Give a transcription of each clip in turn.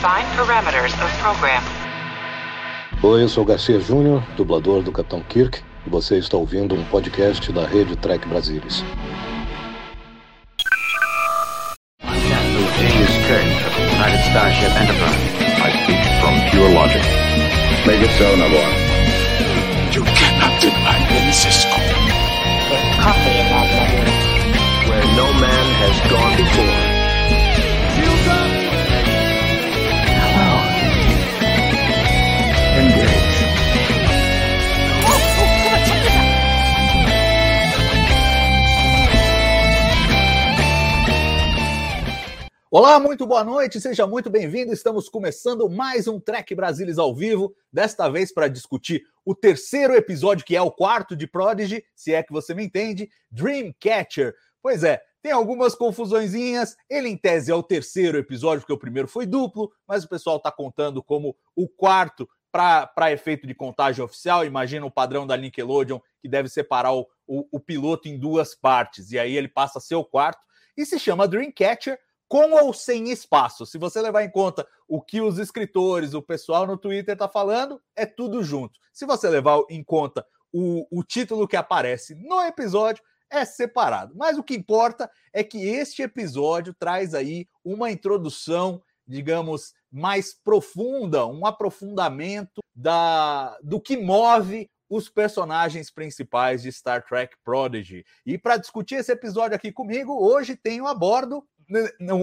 Define parameters of program. Oi, eu sou Garcia Júnior, dublador do Capitão Kirk, e você está ouvindo um podcast da rede Trek Brasilis. Captain James Kirk of the United Starship Enterprise. I speak from pure logic. Make it so, Nabor. You cannot deny me, Cisco. coffee in that letter. Where no man has gone before. Olá, muito boa noite, seja muito bem-vindo. Estamos começando mais um Trek Brasilis ao vivo, desta vez para discutir o terceiro episódio, que é o quarto de Prodigy, se é que você me entende, Dreamcatcher. Pois é, tem algumas confusõezinhas. Ele, em tese, é o terceiro episódio, porque o primeiro foi duplo, mas o pessoal está contando como o quarto para efeito de contagem oficial. Imagina o padrão da Nickelodeon, que deve separar o, o, o piloto em duas partes, e aí ele passa a ser o quarto. E se chama Dreamcatcher com ou sem espaço. Se você levar em conta o que os escritores, o pessoal no Twitter está falando, é tudo junto. Se você levar em conta o, o título que aparece no episódio, é separado. Mas o que importa é que este episódio traz aí uma introdução, digamos, mais profunda, um aprofundamento da, do que move os personagens principais de Star Trek Prodigy. E para discutir esse episódio aqui comigo, hoje tenho a bordo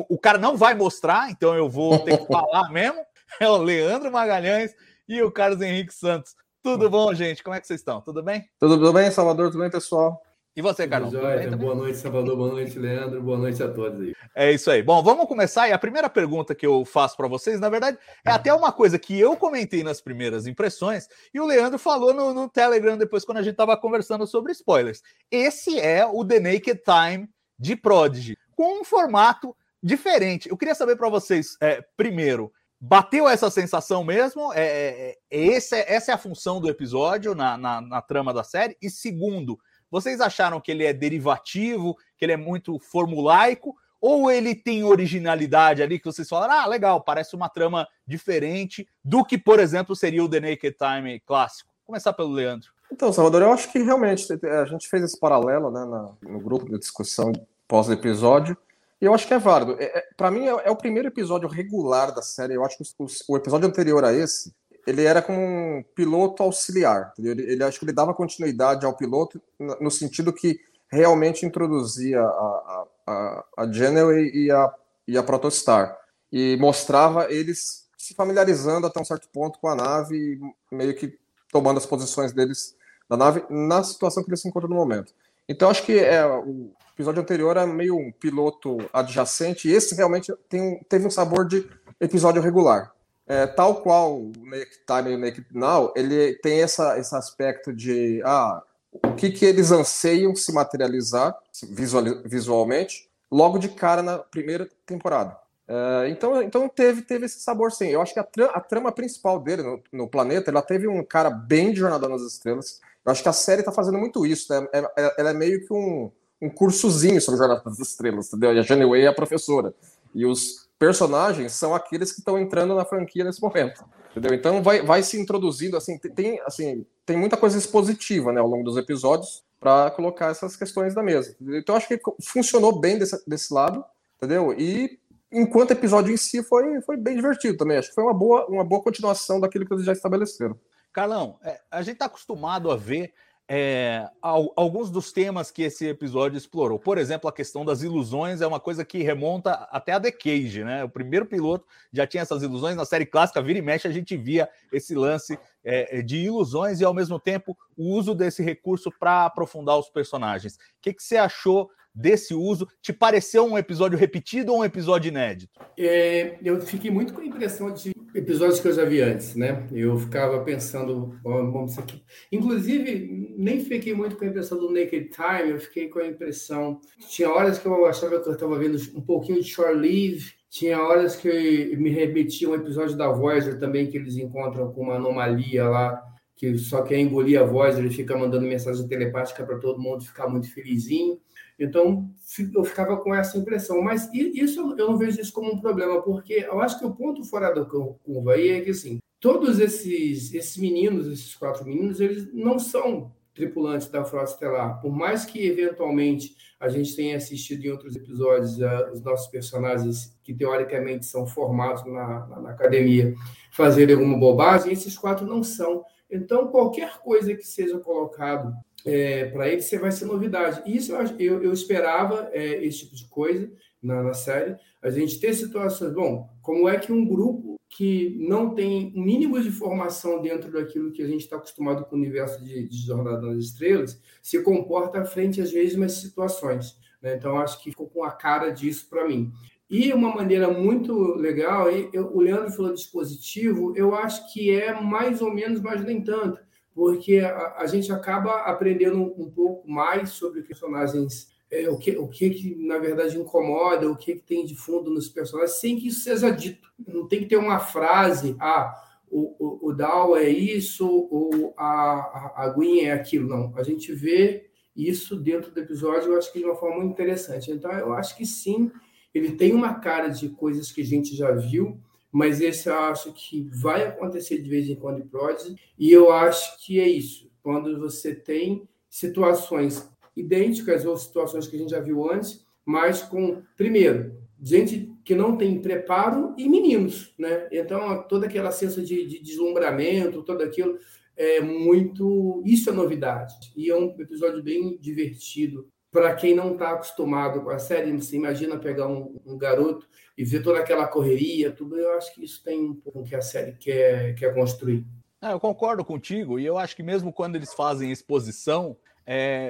o cara não vai mostrar, então eu vou ter que falar mesmo. É o Leandro Magalhães e o Carlos Henrique Santos. Tudo bom, gente? Como é que vocês estão? Tudo bem? Tudo bem, Salvador? Tudo bem, pessoal? E você, Carlos? boa noite, Salvador. Boa noite, Leandro. Boa noite a todos aí. É isso aí. Bom, vamos começar. E a primeira pergunta que eu faço para vocês, na verdade, é até uma coisa que eu comentei nas primeiras impressões e o Leandro falou no, no Telegram depois, quando a gente estava conversando sobre spoilers. Esse é o The Naked Time de Prodigy com um formato diferente. Eu queria saber para vocês, é, primeiro, bateu essa sensação mesmo? É, é, é esse, essa é a função do episódio na, na, na, trama da série? E segundo, vocês acharam que ele é derivativo, que ele é muito formulaico? Ou ele tem originalidade ali que vocês falaram, ah, legal, parece uma trama diferente do que, por exemplo, seria o The Naked Time clássico? Vou começar pelo Leandro. Então, Salvador, eu acho que realmente a gente fez esse paralelo né, no grupo de discussão pós-episódio. E eu acho que é válido. É, é, para mim, é, é, o primeiro episódio regular da série. Eu acho que o, o, episódio anterior a esse, ele era como um piloto auxiliar. Ele, ele, acho que ele dava continuidade ao piloto no sentido que realmente introduzia a, a, a Janeway e a, e a Protostar. E mostrava eles se familiarizando até um certo ponto com a nave, meio que tomando as posições deles da nave na situação que eles se encontram no momento. Então, acho que é, o episódio anterior era meio um piloto adjacente, e esse realmente tem, teve um sabor de episódio regular. É, tal qual o Naked Time e o Naked Now, ele tem essa, esse aspecto de ah, o que, que eles anseiam se materializar visual, visualmente logo de cara na primeira temporada. É, então, então teve, teve esse sabor sim. Eu acho que a, tra a trama principal dele no, no, planeta, ela teve um cara bem de Jornada nas Estrelas. Eu acho que a série está fazendo muito isso, né? É, é, ela é meio que um, um cursozinho sobre Jornada das Estrelas, entendeu? E a Janeway é a professora. E os personagens são aqueles que estão entrando na franquia nesse momento, entendeu? Então vai, vai se introduzindo, assim, tem, assim, tem muita coisa expositiva, né, ao longo dos episódios para colocar essas questões na mesa. Então acho que funcionou bem desse, desse lado, entendeu? E enquanto episódio em si foi, foi bem divertido também. Acho que foi uma boa, uma boa continuação daquilo que eles já estabeleceram. Carlão, é, a gente está acostumado a ver é, alguns dos temas que esse episódio explorou. Por exemplo, a questão das ilusões é uma coisa que remonta até a The Cage, né? O primeiro piloto já tinha essas ilusões. Na série clássica, vira e mexe, a gente via esse lance é, de ilusões e, ao mesmo tempo, o uso desse recurso para aprofundar os personagens. O que, que você achou desse uso? Te pareceu um episódio repetido ou um episódio inédito? É, eu fiquei muito com a impressão de episódios que eu já vi antes, né? Eu ficava pensando, vamos isso aqui. Inclusive, nem fiquei muito com a impressão do Naked Time, eu fiquei com a impressão. Tinha horas que eu achava que eu estava vendo um pouquinho de Shore Leave, tinha horas que me remetia um episódio da Voyager também, que eles encontram com uma anomalia lá, que só quer engolir a voz, ele fica mandando mensagem telepática para todo mundo ficar muito felizinho. Então, eu ficava com essa impressão. Mas isso eu não vejo isso como um problema, porque eu acho que o ponto fora da curva aí é que, assim, todos esses, esses meninos, esses quatro meninos, eles não são tripulantes da Frota Estelar. Por mais que, eventualmente, a gente tenha assistido em outros episódios uh, os nossos personagens, que teoricamente são formados na, na, na academia, fazerem alguma bobagem, esses quatro não são. Então, qualquer coisa que seja colocado é, para eles vai ser novidade. Isso eu, eu, eu esperava é, esse tipo de coisa na, na, série. A gente ter situações, bom, como é que um grupo que não tem mínimos de formação dentro daquilo que a gente está acostumado com o universo de, de Jornada nas Estrelas se comporta frente às mesmas situações. Né? Então, acho que ficou com a cara disso para mim. E uma maneira muito legal, eu, o Leandro falou dispositivo, eu acho que é mais ou menos, mas nem tanto, porque a, a gente acaba aprendendo um, pouco mais sobre personagens, é, o, que, o que, que na verdade incomoda, o que, que tem de fundo nos personagens, sem que isso seja dito. Não tem que ter uma frase, ah, o, o, o Dal é isso, ou a, a, a Gwen é aquilo. Não, a gente vê isso dentro do episódio, eu acho que de uma forma muito interessante. Então, eu acho que sim, ele tem uma cara de coisas que a gente já viu, mas esse eu acho que vai acontecer de vez em quando em Prodigy, e eu acho que é isso. Quando você tem situações idênticas ou situações que a gente já viu antes, mas com, primeiro, gente que não tem preparo e meninos, né? Então, toda aquela sensação de, de deslumbramento, tudo aquilo, é muito. Isso é novidade. E é um episódio bem divertido para quem não está acostumado com a série, você imagina pegar um, um, garoto e ver toda aquela correria, tudo, eu acho que isso tem um pouco que a série quer, quer construir. É, eu concordo contigo, e eu acho que mesmo quando eles fazem exposição,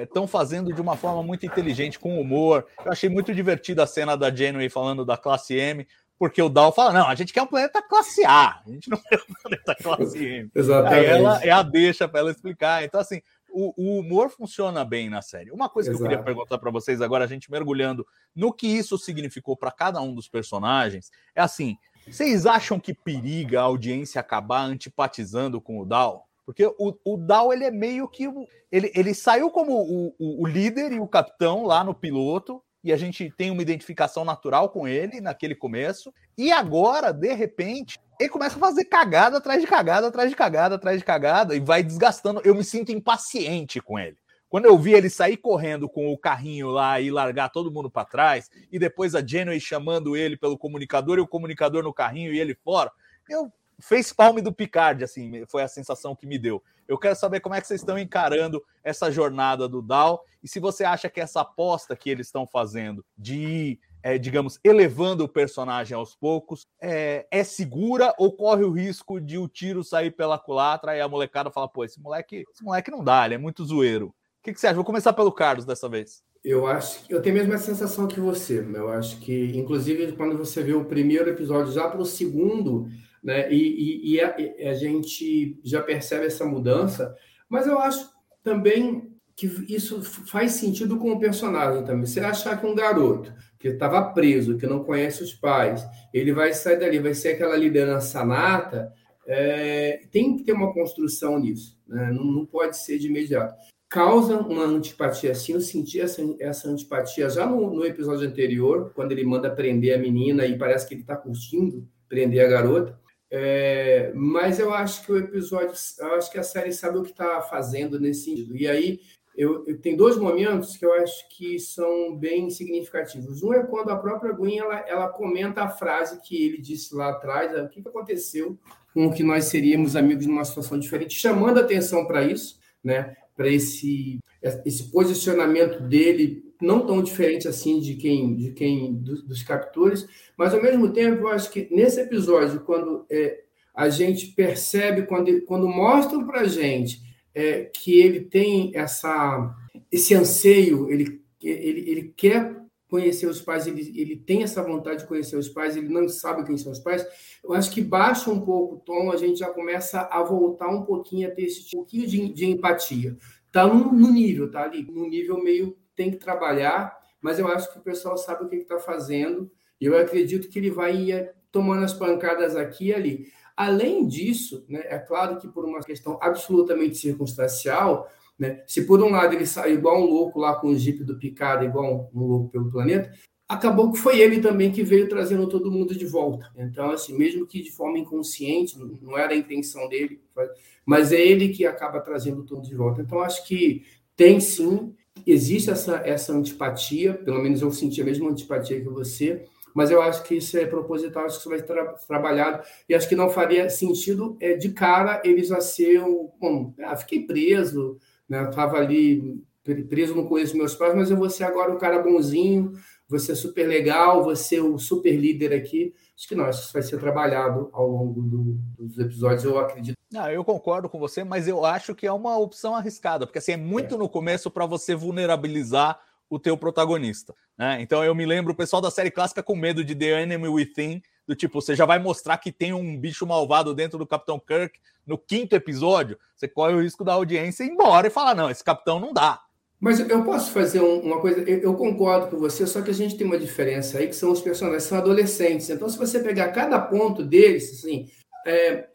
estão é, fazendo de uma forma muito inteligente, com humor. Eu achei muito divertida a cena da Janeway falando da classe M, porque o Dal fala: não, a gente quer um planeta classe A, a gente não quer um planeta classe M. Exatamente. Aí ela é a deixa para ela explicar. Então, assim, o, o, humor funciona bem na série. Uma coisa Exato. que eu queria perguntar para vocês agora, a gente mergulhando no que isso significou para cada um dos personagens, é assim: vocês acham que periga a audiência acabar antipatizando com o Dal? Porque o, o Dal ele é meio que. Ele, ele saiu como o, o, o líder e o capitão lá no piloto, e a gente tem uma identificação natural com ele naquele começo. E agora, de repente, ele começa a fazer cagada atrás de cagada, atrás de cagada, atrás de cagada, e vai desgastando. Eu me sinto impaciente com ele. Quando eu vi ele sair correndo com o carrinho lá e largar todo mundo para trás, e depois a Janeway chamando ele pelo comunicador e o comunicador no carrinho e ele fora, eu fez palme do Picard, assim, foi a sensação que me deu. Eu quero saber como é que vocês estão encarando essa jornada do Dow e se você acha que essa aposta que eles estão fazendo de é, digamos, elevando o personagem aos poucos, é, é, segura ou corre o risco de o tiro sair pela culatra e a molecada fala, pô, esse moleque, esse moleque não dá, ele é muito zoeiro. O que, que você acha? Vou começar pelo Carlos dessa vez. Eu acho eu tenho a mesma sensação que você. Eu acho que, inclusive, quando você vê o primeiro episódio, já para o segundo, né, e, e, e, a, a gente já percebe essa mudança, mas eu acho também que isso faz sentido com o personagem também. Você achar que um garoto que estava preso, que não conhece os pais, ele vai sair dali, vai ser aquela liderança nata, é, tem que ter uma construção nisso, né? não, não, pode ser de imediato. Causa uma antipatia assim, eu senti essa, essa antipatia já no, no episódio anterior, quando ele manda prender a menina e parece que ele está curtindo prender a garota. É, mas eu acho que o episódio, eu acho que a série sabe o que está fazendo nesse sentido. E aí eu, eu tem dois momentos que eu acho que são bem significativos. Um é quando a própria Gwen ela, ela comenta a frase que ele disse lá atrás, o que, que aconteceu com que nós seríamos amigos numa situação diferente, chamando atenção para isso, né? Para esse esse posicionamento dele não tão diferente assim de quem de quem dos, dos captores, mas ao mesmo tempo eu acho que nesse episódio quando é, a gente percebe quando quando mostram para gente é, que ele tem essa, esse anseio, ele, ele, ele quer conhecer os pais, ele, ele tem essa vontade de conhecer os pais, ele não sabe quem são os pais, eu acho que baixa um pouco o tom, a gente já começa a voltar um pouquinho a ter esse pouquinho de, de empatia. Está no, no, nível, tá ali, no nível meio tem que trabalhar, mas eu acho que o pessoal sabe o que está fazendo, e eu acredito que ele vai ir tomando as pancadas aqui e ali. Além disso, né, é claro que por uma questão absolutamente circunstancial, Né? Se por um lado ele saiu igual um louco lá com o Jeep do Picado, igual um louco pelo planeta, acabou que foi ele também que veio trazendo todo mundo de volta. Então, assim, mesmo que de forma inconsciente, não era a intenção dele, mas é ele que acaba trazendo tudo de volta. Então, acho que tem sim, existe essa, essa antipatia, pelo menos eu senti a mesma antipatia que você, mas eu acho que isso é proposital, acho que isso vai ser tra trabalhado, e acho que não faria sentido é, de cara eles a ser. Bom, ah, fiquei preso, né? Estava ali preso no conheço meus pais, mas eu vou ser agora um cara bonzinho, você é super legal, você é o super líder aqui. Acho que não, acho que isso vai ser trabalhado ao longo do, dos episódios, eu acredito. Não, eu concordo com você, mas eu acho que é uma opção arriscada, porque assim, é muito é. no começo para você vulnerabilizar o teu protagonista. Né? Então eu me lembro o pessoal da série clássica com medo de The Enemy Within, do tipo, você já vai mostrar que tem um bicho malvado dentro do Capitão Kirk no quinto episódio, você corre o risco da audiência ir embora e falar: não, esse capitão não dá. Mas eu posso fazer uma coisa, eu, concordo com você, só que a gente tem uma diferença aí, que são os personagens, são adolescentes. Então, se você pegar cada ponto deles, assim, é,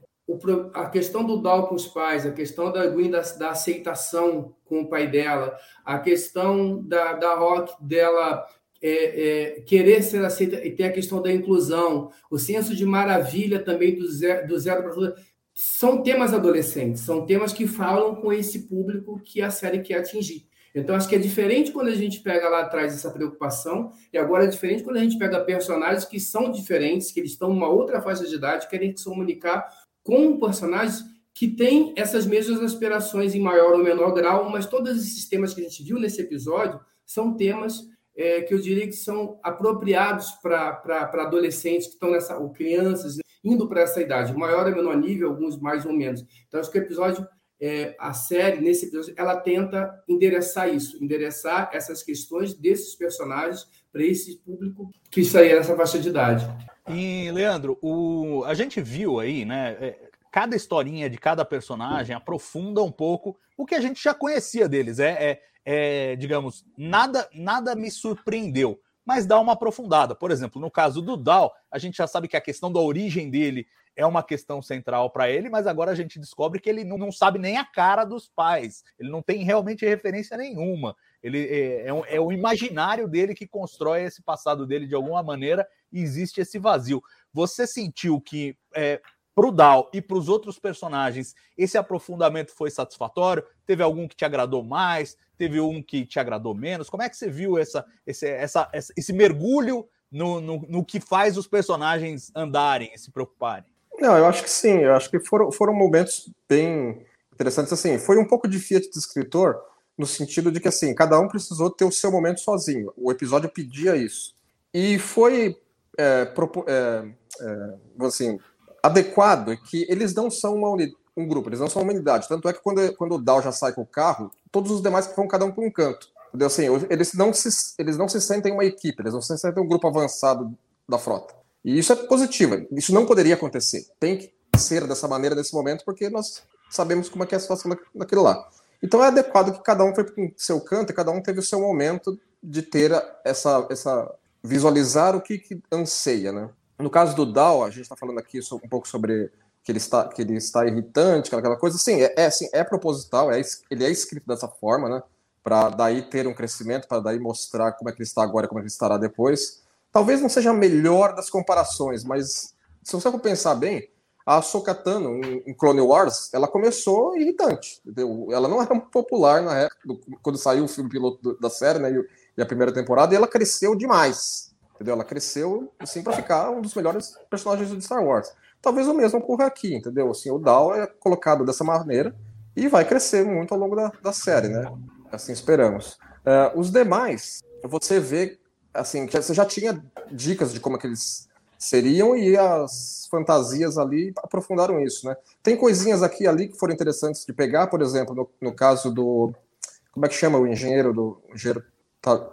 a questão do Dal com os pais, a questão da Gwen da, da, aceitação com o pai dela, a questão da, da Rock dela é, é, querer ser aceita, e tem a questão da inclusão, o senso de maravilha também do zero, do zero para são temas adolescentes, são temas que falam com esse público que a série quer atingir. Então, acho que é diferente quando a gente pega lá atrás essa preocupação, e agora é diferente quando a gente pega personagens que são diferentes, que eles estão numa outra faixa de idade, querem se comunicar com personagens que têm essas mesmas aspirações em maior ou menor grau, mas todos esses temas que a gente viu nesse episódio são temas é, que eu diria que são apropriados para adolescentes que estão nessa, ou crianças, indo para essa idade, maior ou menor nível, alguns mais ou menos. Então, acho que o episódio é, a série, nesse episódio, ela tenta endereçar isso, endereçar essas questões desses personagens para esse público que estaria nessa faixa de idade. E, Leandro, o... a gente viu aí, né? É, cada historinha de cada personagem aprofunda um pouco o que a gente já conhecia deles. É, é, é digamos, nada, nada me surpreendeu mas dá uma aprofundada. Por exemplo, no caso do Dal, a gente já sabe que a questão da origem dele é uma questão central para ele, mas agora a gente descobre que ele não, não, sabe nem a cara dos pais, ele não tem realmente referência nenhuma. Ele é, é, um, é, o imaginário dele que constrói esse passado dele de alguma maneira e existe esse vazio. Você sentiu que é, para o Dal e para os outros personagens esse aprofundamento foi satisfatório? Teve algum que te agradou mais? Teve um que te agradou menos? Como é que você viu essa, esse, essa, esse mergulho no, no, no que faz os personagens andarem e se preocuparem? Não, eu acho que sim. Eu acho que foram, foram momentos bem interessantes. Assim, foi um pouco de Fiat de escritor, no sentido de que assim, cada um precisou ter o seu momento sozinho. O episódio pedia isso. E foi é, é, é, assim, adequado que eles não são uma um grupo, eles não são uma unidade. Tanto é que quando, quando o Dow já sai com o carro, todos os demais vão cada um para um canto. Entendeu? Assim, eles, não se, eles não se sentem uma equipe, eles não se sentem um grupo avançado da frota. E isso é positivo. Isso não poderia acontecer. Tem que ser dessa maneira nesse momento, porque nós sabemos como é que é a situação daquilo lá. Então é adequado que cada um foi para o seu canto e cada um teve o seu momento de ter essa, essa visualizar o que, que anseia, né? No caso do Dow, a gente está falando aqui um pouco sobre que ele está, que ele está irritante, aquela coisa. Sim, é, é, é proposital, é, ele é escrito dessa forma, né? Para daí ter um crescimento, para daí mostrar como é que ele está agora como é que ele estará depois. Talvez não seja a melhor das comparações, mas se você for pensar bem, a Sokatano em Clone Wars, ela começou irritante. Entendeu? Ela não era popular na época, quando saiu o filme piloto da série, né, e a primeira temporada, e ela cresceu demais. Entendeu? Ela cresceu assim para ficar um dos melhores personagens de Star Wars. Talvez o mesmo ocorra aqui, entendeu? Assim, o Dal é colocado dessa maneira e vai crescer muito ao longo da, da série, né? Assim esperamos. Uh, os demais, você vê assim, você já tinha dicas de como é que eles seriam e as fantasias ali aprofundaram isso, né? Tem coisinhas aqui e ali que foram interessantes de pegar, por exemplo, no, no caso do como é que chama o engenheiro do engenheiro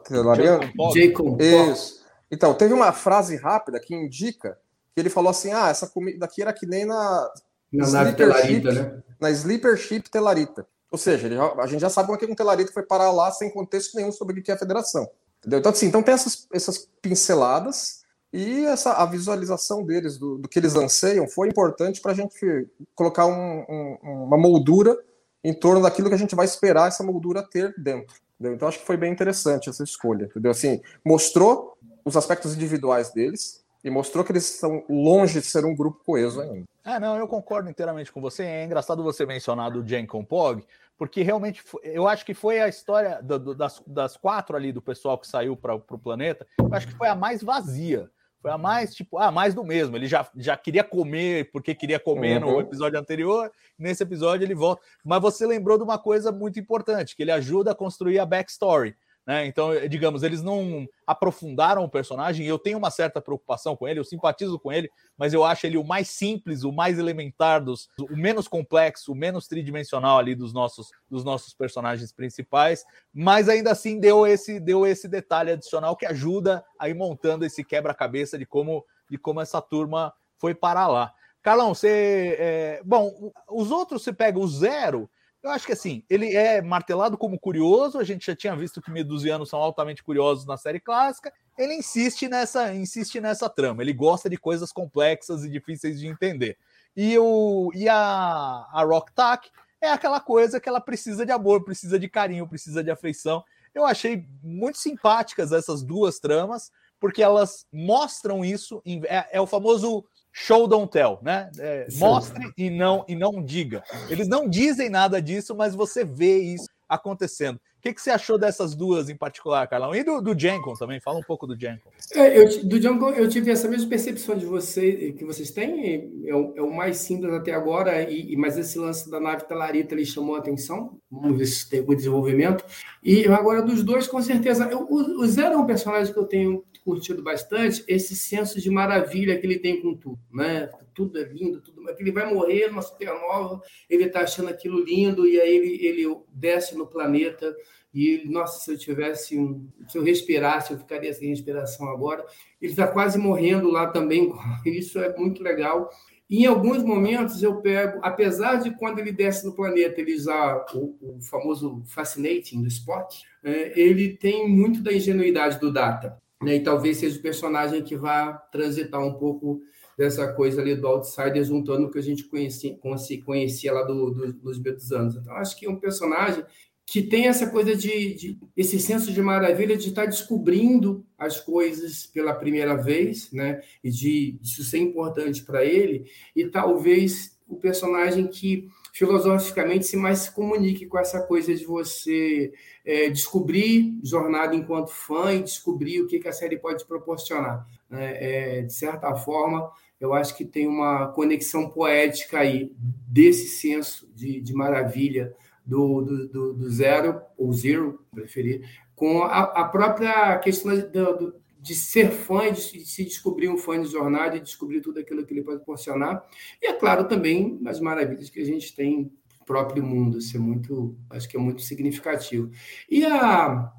Telariano? Jacob. Isso. Então, teve uma frase rápida que indica que ele falou assim: "Ah, essa comida aqui era que nem na na nave Telarita, né? Na Sleeper Ship Telarita. Ou seja, já, a gente já sabe como é que um Telarita foi parar lá sem contexto nenhum sobre o que é a federação. Entendeu? Então, assim, então tem essas, essas pinceladas e essa, a visualização deles, do, do que eles anseiam, foi importante para a gente colocar um, um, uma moldura em torno daquilo que a gente vai esperar essa moldura ter dentro. Entendeu? Então acho que foi bem interessante essa escolha, entendeu? Assim, mostrou os aspectos individuais deles e mostrou que eles estão longe de ser um grupo coeso ainda. É, não, eu concordo inteiramente com você. É engraçado você mencionar do Jen Pog, porque realmente eu acho que foi a história do, do, das, das quatro ali do pessoal que saiu para o planeta, eu acho que foi a mais vazia. Foi a mais, tipo, ah, mais do mesmo. Ele já, já queria comer porque queria comer uhum. no episódio anterior. Nesse episódio ele volta. Mas você lembrou de uma coisa muito importante, que ele ajuda a construir a backstory. Né? Então, eh, digamos, eles não aprofundaram o personagem. Eu tenho uma certa preocupação com ele, eu simpatizo com ele, mas eu acho ele o mais simples, o mais elementar, dos, o menos complexo, o menos tridimensional ali dos nossos, dos nossos personagens principais. Mas ainda assim deu esse, deu esse detalhe adicional que ajuda a ir montando esse quebra-cabeça de como, de como essa turma foi parar lá. Carlão, você. É... Bom, os outros você pega o zero eu acho que assim, ele é martelado como curioso, a gente já tinha visto que medusianos são altamente curiosos na série clássica. Ele insiste nessa, insiste nessa trama, ele gosta de coisas complexas e difíceis de entender. E, o, e a, a Rock Tak é aquela coisa que ela precisa de amor, precisa de carinho, precisa de afeição. Eu achei muito simpáticas essas duas tramas, porque elas mostram isso. É, é o famoso show don't tell, né? É, mostre e não e não diga. Eles não dizem nada disso, mas você vê isso acontecendo. O que, que você achou dessas duas em particular, Carlão? E do, do Jenkins também? Fala um pouco do Jenkins. É, eu, do Jenkins eu tive essa mesma percepção de você que vocês têm. É o, é o mais simples até agora, e, mas esse lance da nave Talarita ele chamou a atenção. Vamos ver se tem o desenvolvimento. E agora, dos dois, com certeza. Eu, o, o Zero é um personagem que eu tenho curtido bastante esse senso de maravilha que ele tem com tudo, né? Tudo é lindo, tudo, ele vai morrer numa supernova, ele está achando aquilo lindo e aí ele, ele desce no planeta e ele, nossa, se eu tivesse um, se eu respirasse, eu ficaria sem respiração agora. Ele está quase morrendo lá também, isso é muito legal. E em alguns momentos eu pego, apesar de quando ele desce no planeta ele usar o, o famoso fascinating do Spock, é, ele tem muito da ingenuidade do Data né? E talvez seja o personagem que vá transitar um pouco dessa coisa ali do outsider, juntando o que a gente conhecia, conhecia lá do, do, dos betos anos. Então, acho que é um personagem que tem essa coisa de, de, esse senso de maravilha de estar descobrindo as coisas pela primeira vez, né? E de isso ser importante para ele, e talvez o personagem que filosoficamente se mais se comunique com essa coisa de você é, descobrir jornada enquanto fã e descobrir o que, que a série pode proporcionar. Né? É, de certa forma, eu acho que tem uma conexão poética aí desse senso de, de maravilha do, do, do, do zero, ou zero, preferir, com a, a própria questão do de ser fã, de se descobrir um fã de jornada e descobrir tudo aquilo que ele pode proporcionar. E, é claro, também as maravilhas que a gente tem no próprio mundo. Isso é muito, acho que é muito significativo. E a,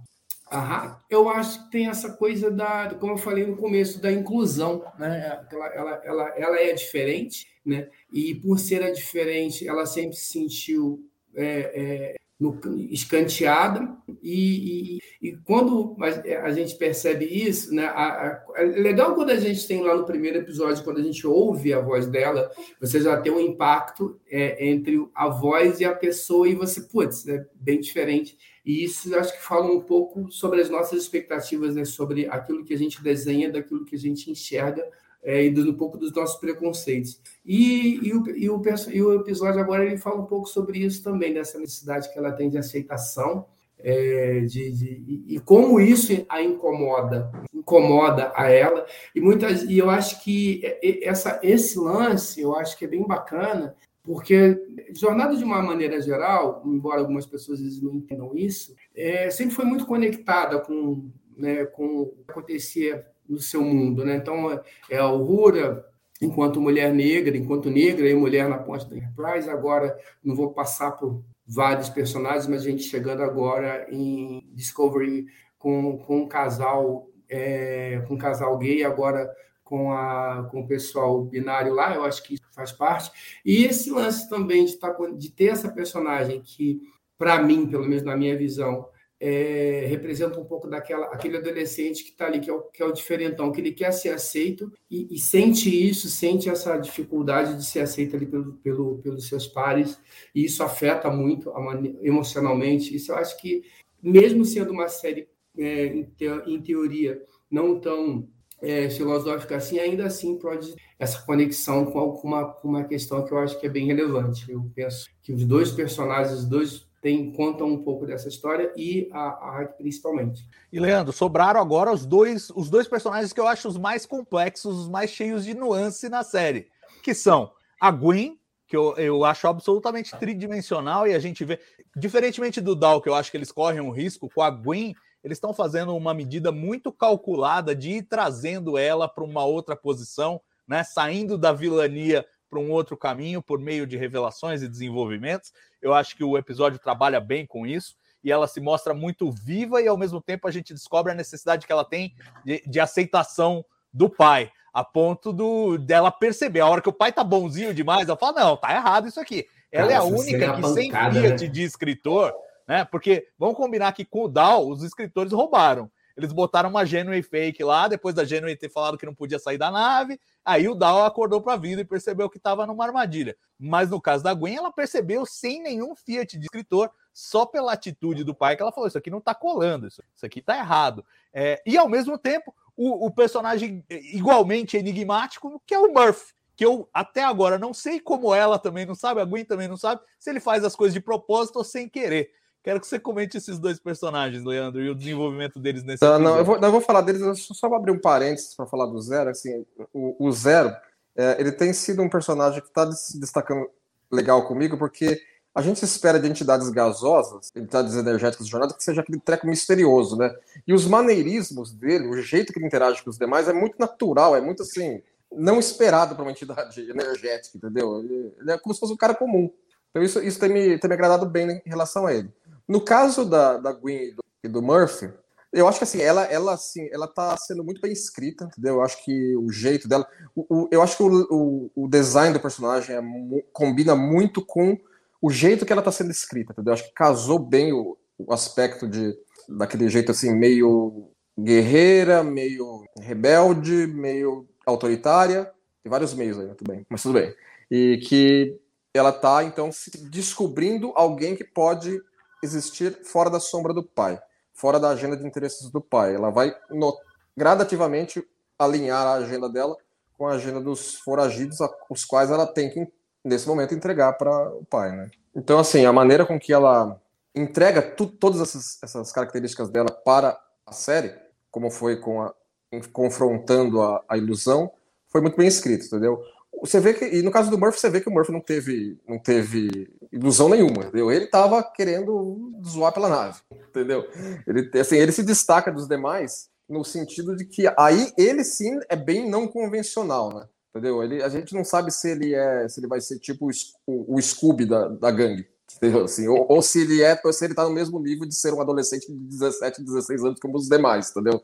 a eu acho que tem essa coisa da, como eu falei no começo, da inclusão. Né? Ela, ela, ela, ela é diferente, né? e por ser diferente, ela sempre se sentiu é, é, no, escanteada, e, e, e, quando a gente percebe isso, né, a, a, é legal quando a gente tem lá no primeiro episódio, quando a gente ouve a voz dela, você já tem um impacto é, entre a voz e a pessoa, e você, putz, é bem diferente. E isso acho que fala um pouco sobre as nossas expectativas, né, sobre aquilo que a gente desenha, daquilo que a gente enxerga é, e um pouco dos nossos preconceitos. E, e, o, e, o, e o episódio agora ele fala um pouco sobre isso também, dessa necessidade que ela tem de aceitação, é, de, de, e como isso a incomoda, incomoda a ela. E muitas e eu acho que essa, esse lance, eu acho que é bem bacana, porque jornada de uma maneira geral, embora algumas pessoas não entendam isso, é, sempre foi muito conectada com, né, com o que acontecia no seu mundo. Né? Então, é a Aurora, enquanto mulher negra, enquanto negra e mulher na ponte da Enterprise. Agora, não vou passar por vários personagens, mas a gente chegando agora em Discovery com, com um casal é, com um casal gay, agora com, a, com o pessoal binário lá, eu acho que isso faz parte. E esse lance também de, tá, de ter essa personagem que, para mim, pelo menos na minha visão, é, representa um pouco daquela aquele adolescente que está ali, que é, o, que é o diferentão, que ele quer ser aceito e, e, sente isso, sente essa dificuldade de ser aceito ali pelo, pelo, pelos seus pares, e isso afeta muito emocionalmente. Isso eu acho que, mesmo sendo uma série, é, em, te, em teoria, não tão é, filosófica assim, ainda assim pode essa conexão com alguma com uma questão que eu acho que é bem relevante. Eu penso que os dois personagens, os dois tem, contam um pouco dessa história e a, a principalmente. E Leandro, sobraram agora os dois, os dois personagens que eu acho os mais complexos, os mais cheios de nuance na série, que são a Gwen, que eu, eu acho absolutamente tridimensional e a gente vê, diferentemente do Dal, que eu acho que eles correm um risco, com a Gwen, eles estão fazendo uma medida muito calculada de ir trazendo ela para uma outra posição, né, saindo da vilania para um outro caminho por meio de revelações e desenvolvimentos. Eu acho que o episódio trabalha bem com isso e ela se mostra muito viva e ao mesmo tempo a gente descobre a necessidade que ela tem de, de aceitação do pai, a ponto do dela perceber a hora que o pai tá bonzinho demais, ela fala não, tá errado isso aqui. Ela Cara, é a única que sem fiat né? de escritor, né? Porque vamos combinar que com o Dal os escritores roubaram. Eles botaram uma Genway fake lá, depois da Genway ter falado que não podia sair da nave. Aí o Dal acordou para a vida e percebeu que estava numa armadilha. Mas no caso da Gwen, ela percebeu sem nenhum fiat de escritor, só pela atitude do pai, que ela falou: Isso aqui não está colando, isso, isso aqui está errado. É, e ao mesmo tempo, o, o personagem igualmente enigmático, que é o Murphy que eu até agora não sei como ela também não sabe, a Gwen também não sabe, se ele faz as coisas de propósito ou sem querer. Quero que você comente esses dois personagens, Leandro, e o desenvolvimento deles nesse tá, não, eu vou, não, eu vou falar deles, eu só abrir um parênteses para falar do Zero. Assim, o, o Zero, é, ele tem sido um personagem que está se destacando legal comigo, porque a gente espera de entidades gasosas, entidades energéticas de jornada, que seja aquele treco misterioso, né? E os maneirismos dele, o jeito que ele interage com os demais é muito natural, é muito assim, não esperado para uma entidade energética, entendeu? Ele é como se fosse um cara comum. Então isso, isso tem, me, tem me agradado bem em relação a ele. No caso da, da Gwen e do, e do Murphy, eu acho que assim, ela, ela, assim, ela tá sendo muito bem escrita, entendeu? Eu acho que o jeito dela. O, o eu acho que o, o, o, design do personagem é, combina muito com o jeito que ela tá sendo escrita, entendeu? Eu acho que casou bem o, o aspecto de daquele jeito assim, meio guerreira, meio rebelde, meio autoritária. Tem vários meios aí, tudo bem, mas tudo bem. E que ela tá, então, descobrindo alguém que pode existir fora da sombra do pai, fora da agenda de interesses do pai. Ela vai no, gradativamente alinhar a agenda dela com a agenda dos foragidos, os quais ela tem que, nesse momento, entregar para o pai. Né? Então, assim, a maneira com que ela entrega tu, todas essas, essas, características dela para a série, como foi com a, confrontando a, a ilusão, foi muito bem escrito, entendeu? Você vê que, e no caso do Murphy, você vê que o Murphy não teve, não teve ilusão nenhuma, entendeu? Ele estava querendo zoar pela nave, entendeu? Ele, assim, ele se destaca dos demais no sentido de que aí ele sim é bem não convencional, né? Entendeu? Ele, a gente não sabe se ele é, se ele vai ser tipo o, o Scooby da, da gangue, entendeu? Assim, ou, ou se ele é, se ele tá no mesmo nível de ser um adolescente de 17, 16 anos como os demais, entendeu?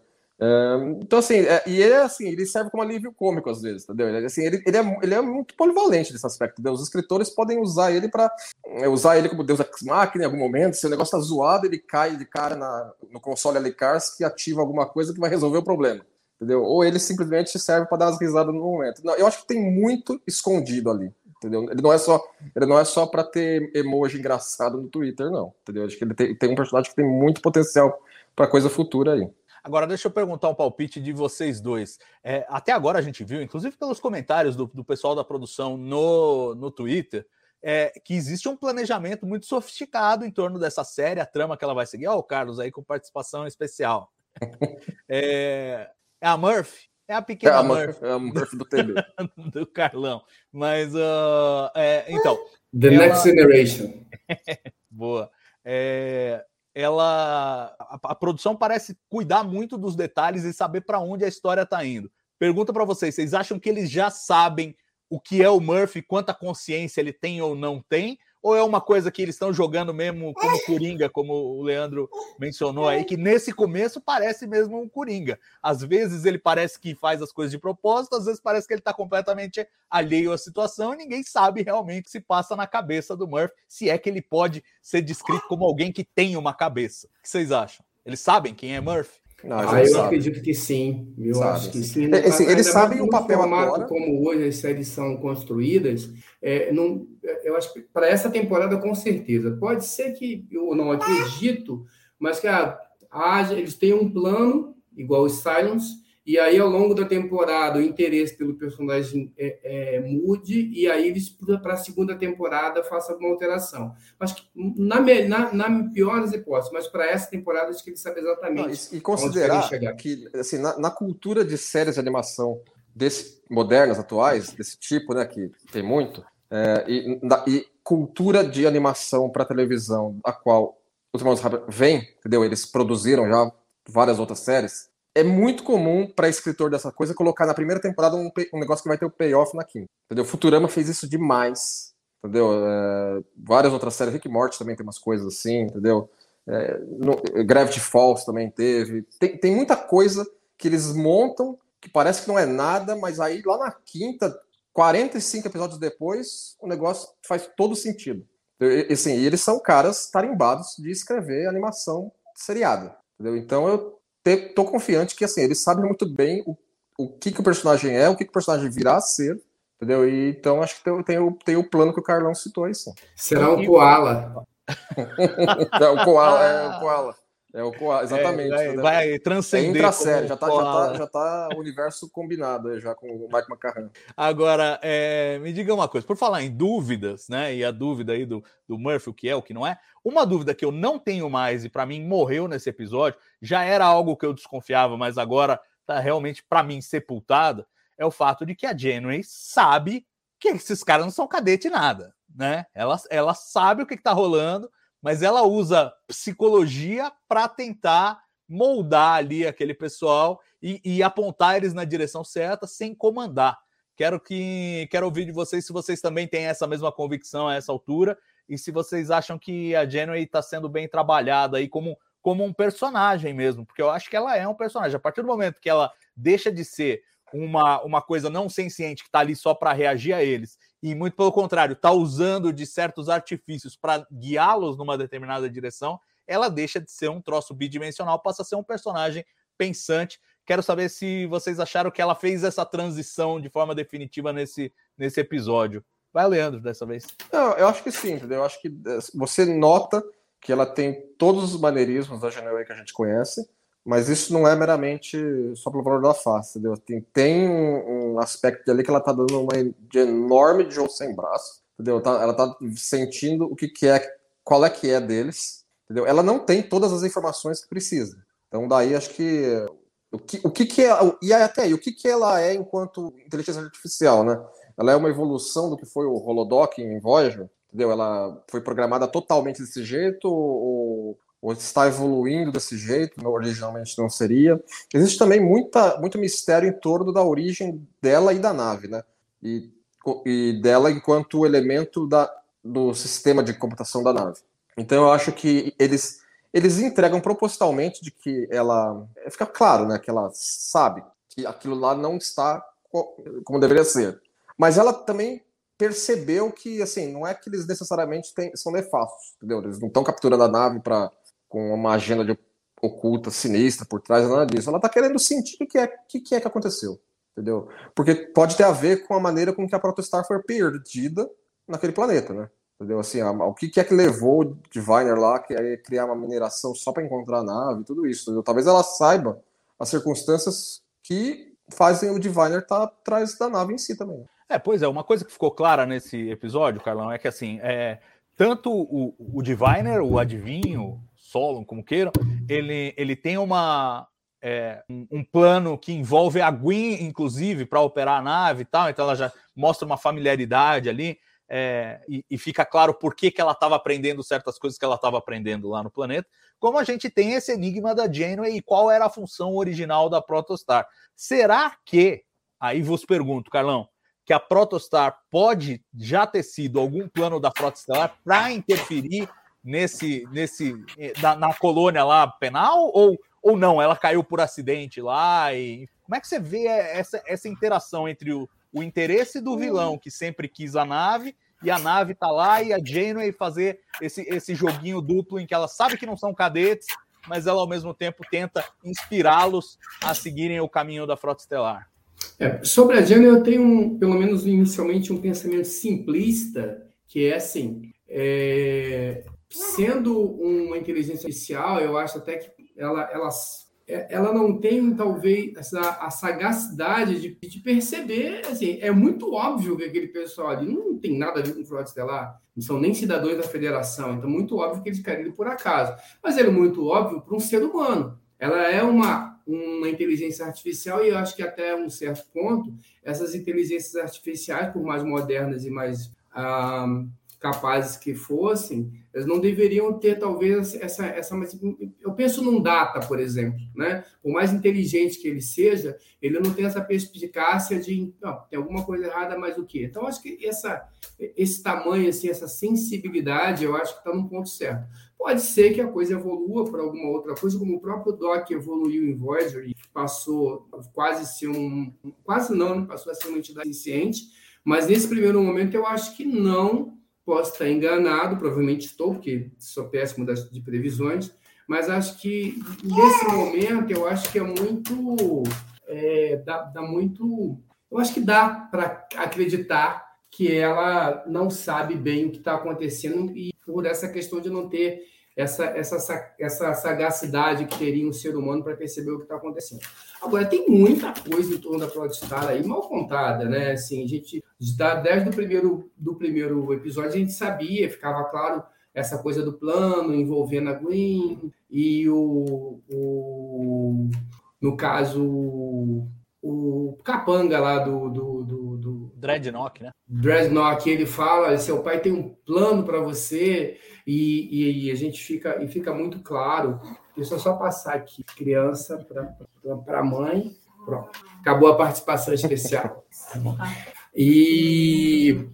Então, assim, é, e ele, assim, ele serve como alívio cômico às vezes, entendeu? Ele, assim, ele, ele, é, ele é muito polivalente nesse aspecto, entendeu? Os escritores podem usar ele para é, usar ele como Deus Ex Machina em algum momento. Se o negócio tá zoado, ele cai de cara na, no console Alicars que ativa alguma coisa que vai resolver o problema, entendeu? Ou ele simplesmente serve para dar as risadas no momento. Não, eu acho que tem muito escondido ali, entendeu? Ele não é só, ele não é só para ter emoji engraçado no Twitter, não, entendeu? Eu acho que ele tem, tem um personagem que tem muito potencial para coisa futura aí. Agora, deixa eu perguntar um palpite de vocês dois. É, até agora a gente viu, inclusive pelos comentários do, do pessoal da produção no, no Twitter, é, que existe um planejamento muito sofisticado em torno dessa série, a trama que ela vai seguir. Ó, oh, o Carlos aí com participação especial. É, é a Murphy? É a pequena é a Murphy, É a Murphy do TB. do Carlão. Mas, uh, é, então... The ela... Next Generation. Boa. É, ela a, a, produção parece cuidar muito dos detalhes e saber para onde a história está indo. Pergunta para vocês, vocês acham que eles já sabem o que é o Murphy, quanta consciência ele tem ou não tem, Ou é uma coisa que eles estão jogando mesmo como Coringa, como o Leandro mencionou aí, que nesse começo parece mesmo um Coringa. Às vezes ele parece que faz as coisas de propósito, às vezes parece que ele está completamente alheio à situação e ninguém sabe realmente o que se passa na cabeça do Murphy, se é que ele pode ser descrito como alguém que tem uma cabeça. O que vocês acham? Eles sabem quem é Murphy? Não, ah, eu sabe. acredito que sim. Eu sabe. acho que sim. É, assim, eles sabem o papel agora. Como hoje as séries são construídas, é, não, eu acho que para essa temporada com certeza. Pode ser que eu não acredito, mas que ah, haja, eles têm um plano igual os Silence e aí, ao longo da temporada, o interesse pelo personagem é, é, mude, e aí eles, para a segunda temporada, façam alguma alteração. Que, na, na, na pior das hipóteses, mas para essa temporada, acho que eles sabem exatamente. Não, e, considerar que, assim, na, na, cultura de séries de animação desse, modernas, atuais, desse tipo, né, que tem muito, é, e, na, e cultura de animação para televisão, a qual os irmãos vêm, entendeu? Eles produziram já várias outras séries é muito comum para escritor dessa coisa colocar na primeira temporada um, um, negócio que vai ter o payoff na quinta. Entendeu? Futurama fez isso demais. Entendeu? É, várias outras séries, Rick Morty também tem umas coisas assim, entendeu? É, no, Gravity Falls também teve. Tem, tem muita coisa que eles montam que parece que não é nada, mas aí lá na quinta, 45 episódios depois, o negócio faz todo sentido. E, assim, eles são caras tarimbados de escrever animação seriada. Entendeu? Então eu tô confiante que assim, eles sabem muito bem o, o que, que o personagem é, o que, que o personagem virá a ser, entendeu? E, então acho que tem, tem, o, tem o plano que o Carlão citou aí sim. Será um koala. é o koala, é o koala. É o Koala, exatamente. É, vai, vai transcender. É série, já tá, já, tá, já tá o universo combinado já com o Mike McCarran. Agora, é, me diga uma coisa, por falar em dúvidas, né? E a dúvida aí do, do Murphy, o que é, o que não é. Uma dúvida que eu não tenho mais e para mim morreu nesse episódio, já era algo que eu desconfiava, mas agora tá realmente para mim sepultada, é o fato de que a Janeway sabe que esses caras não são cadete nada, né? Ela, ela sabe o que, que tá rolando mas ela usa psicologia para tentar moldar ali aquele pessoal e, e, apontar eles na direção certa sem comandar. Quero que quero ouvir de vocês se vocês também têm essa mesma convicção a essa altura e se vocês acham que a Janeway está sendo bem trabalhada aí como, como um personagem mesmo, porque eu acho que ela é um personagem. A partir do momento que ela deixa de ser uma, uma coisa não senciente que está ali só para reagir a eles e muito pelo contrário, está usando de certos artifícios para guiá-los numa determinada direção, ela deixa de ser um troço bidimensional, passa a ser um personagem pensante. Quero saber se vocês acharam que ela fez essa transição de forma definitiva nesse, nesse episódio. Vai, Leandro, dessa vez. Não, eu acho que sim, entendeu? Eu acho que eh, você nota que ela tem todos os maneirismos da Janeway que a gente conhece, mas isso não é meramente só pelo valor da face, entendeu? Tem, tem um, um aspecto ali que ela tá dando uma de enorme de Joe sem braço, entendeu? Tá, ela tá sentindo o que, que é, qual é que é deles, entendeu? Ela não tem todas as informações que precisa. Então daí acho que o que, o que, que é, e até aí, o que, que ela é enquanto inteligência artificial, né? Ela é uma evolução do que foi o Holodoc em Voyager, entendeu? Ela foi programada totalmente desse jeito, ou, ou está evoluindo desse jeito, originalmente não seria. Existe também muita, muito mistério em torno da origem dela e da nave, né? E, e dela enquanto elemento da, do sistema de computação da nave. Então eu acho que eles eles entregam propositalmente de que ela fica claro, né, que ela sabe que aquilo lá não está como deveria ser. Mas ela também percebeu que assim não é que eles necessariamente têm, são nefastos, entendeu? Eles não estão capturando a nave para com uma agenda de, oculta, sinistra por trás, nada disso. Ela está querendo sentir o que é, que, que é que aconteceu, entendeu? Porque pode ter a ver com a maneira com que a Protostar foi perdida naquele planeta, né? Entendeu? Assim, o que, que é que levou o Diviner lá a criar uma mineração só para encontrar a nave, tudo isso. Entendeu? Talvez ela saiba as circunstâncias que fazem o Diviner estar tá atrás da nave em si também. É, pois é, uma coisa que ficou clara nesse episódio, Carlão, é que assim, é, tanto o, o Diviner, o adivinho, Como queiram, ele, ele tem uma, é, um, um, plano que envolve a Gwen, inclusive, para operar a nave e tal, então ela já mostra uma familiaridade ali. É, e, e, fica claro por que, que ela estava aprendendo certas coisas que ela estava aprendendo lá no planeta, como a gente tem esse enigma da Janeway e qual era a função original da Protostar. Será que, aí vos pergunto, Carlão, que a Protostar pode já ter sido algum plano da Frota Estelar para interferir nesse, nesse na, na, colônia lá penal ou, ou não? Ela caiu por acidente lá e como é que você vê essa, essa interação entre o, o interesse do vilão que sempre quis a nave e a nave tá lá e a Janeway fazer esse, esse joguinho duplo em que ela sabe que não são cadetes, mas ela ao mesmo tempo tenta inspirá-los a seguirem o caminho da frota estelar. É, sobre a Janeway eu tenho, um, pelo menos inicialmente, um pensamento simplista, que é assim, é, sendo uma inteligência artificial, eu acho até que ela, ela é, ela não tem, talvez, essa, a sagacidade de, de, perceber, assim, é muito óbvio que aquele pessoal ali não tem nada a ver com fraude estelar, não são nem cidadãos da federação, então muito óbvio que eles caíram por acaso. Mas é muito óbvio para um ser humano. Ela é uma, uma inteligência artificial e eu acho que até um certo ponto, essas inteligências artificiais, por mais modernas e mais... Ah, capazes que fossem, eles não deveriam ter talvez essa essa eu penso num data, por exemplo, né? Por mais inteligente que ele seja, ele não tem essa perspicácia de não, tem alguma coisa errada, mas o quê? Então acho que essa esse tamanho assim, essa sensibilidade, eu acho que está no ponto certo. Pode ser que a coisa evolua para alguma outra coisa, como o próprio Doc evoluiu em Voyager e passou quase ser um quase não, passou a ser uma entidade ciente, mas nesse primeiro momento eu acho que não Posso estar enganado, provavelmente estou, porque sou péssimo das, de previsões, mas acho que nesse momento eu acho que é muito. É, dá, dá muito. Eu acho que dá para acreditar que ela não sabe bem o que está acontecendo e por essa questão de não ter essa, essa, essa sagacidade que teria um ser humano para perceber o que está acontecendo. Agora, tem muita coisa em torno da Protestar aí mal contada, né? Assim, a gente, desde o primeiro, do primeiro episódio, a gente sabia, ficava claro essa coisa do plano envolvendo a Gwen e o, o no caso, o capanga lá do, do, do, do Dreadnought, né? Dreadnought, ele fala, seu pai tem um plano para você e, e, e, a gente fica e fica muito claro. Deixa eu só passar aqui, criança para a mãe. Pronto, acabou a participação especial. E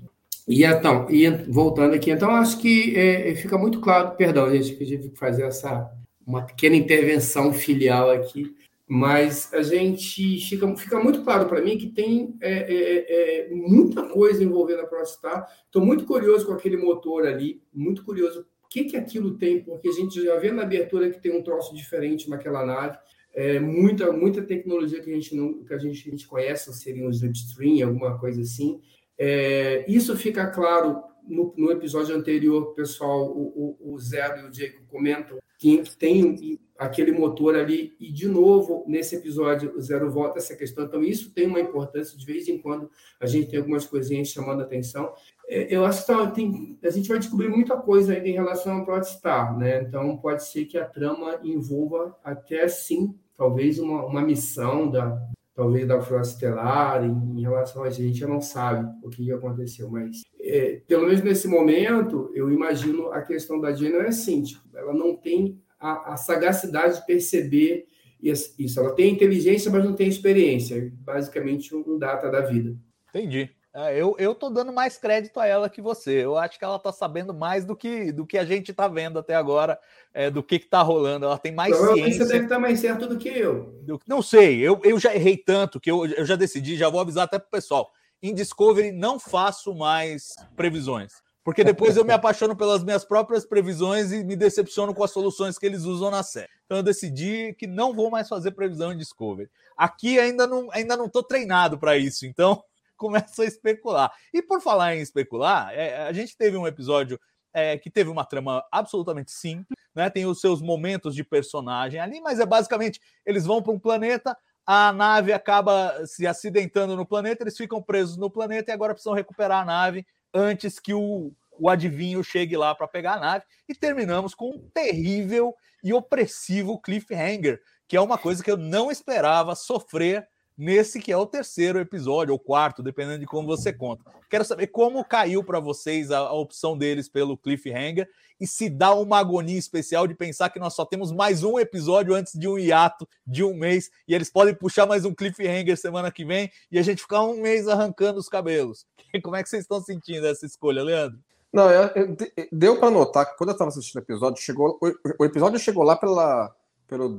e então, e voltando aqui, então acho que é, fica muito claro, perdão, gente, que tive que fazer essa uma pequena intervenção filial aqui mas a gente fica, fica muito claro para mim que tem é, é, é, muita coisa envolvendo a Prostar. Estou muito curioso com aquele motor ali, muito curioso o que, que aquilo tem, porque a gente já vê na abertura que tem um troço diferente naquela nave. É, muita, muita tecnologia que a gente não que a gente, a gente conhece, seria um slipstream, alguma coisa assim. É, isso fica claro no, no, episódio anterior, pessoal, o, o, o Zero e o Diego comentam que tem aquele motor ali, e de novo, nesse episódio, o Zero volta essa questão. Então, isso tem uma importância, de vez em quando a gente tem algumas coisinhas chamando a atenção. É, eu acho que tá, tem, a gente vai descobrir muita coisa ainda em relação ao Protestar, né? Então, pode ser que a trama envolva até, sim, talvez uma, uma missão da, talvez da Frota Estelar, em, relação a gente, eu não sabe o que aconteceu, mas é, pelo menos nesse momento, eu imagino a questão da Jenna é assim, tipo, ela não tem a, a, sagacidade de perceber isso. Ela tem inteligência, mas não tem experiência. Basicamente, um data da vida. Entendi. É, eu, eu tô dando mais crédito a ela que você. Eu acho que ela tá sabendo mais do que, do que a gente tá vendo até agora, é, do que, que tá rolando. Ela tem mais ciência. Você deve estar mais certo do que eu. Não sei, eu, eu já errei tanto que eu, eu já decidi, já vou avisar até pro pessoal. Em Discovery não faço mais previsões porque depois eu me apaixono pelas minhas próprias previsões e me decepciono com as soluções que eles usam na série. Então eu decidi que não vou mais fazer previsão em Discovery. Aqui ainda não ainda não treinado para isso, então começo a especular. E por falar em especular, é, a gente teve um episódio é, que teve uma trama absolutamente simples, né? Tem os seus momentos de personagem ali, mas é basicamente eles vão para um planeta, a nave acaba se acidentando no planeta, eles ficam presos no planeta e agora precisam recuperar a nave antes que o, o adivinho chegue lá para pegar a nave. E terminamos com um terrível e opressivo cliffhanger, que é uma coisa que eu não esperava sofrer nesse que é o terceiro episódio, ou quarto, dependendo de como você conta. Quero saber como caiu para vocês a, a, opção deles pelo cliffhanger e se dá uma agonia especial de pensar que nós só temos mais um episódio antes de um hiato de um mês e eles podem puxar mais um cliffhanger semana que vem e a gente ficar um mês arrancando os cabelos. Como é que vocês estão sentindo essa escolha, Leandro? Não, eu, eu, deu para notar que quando eu estava assistindo o episódio, chegou, o, o episódio chegou lá pela, pelo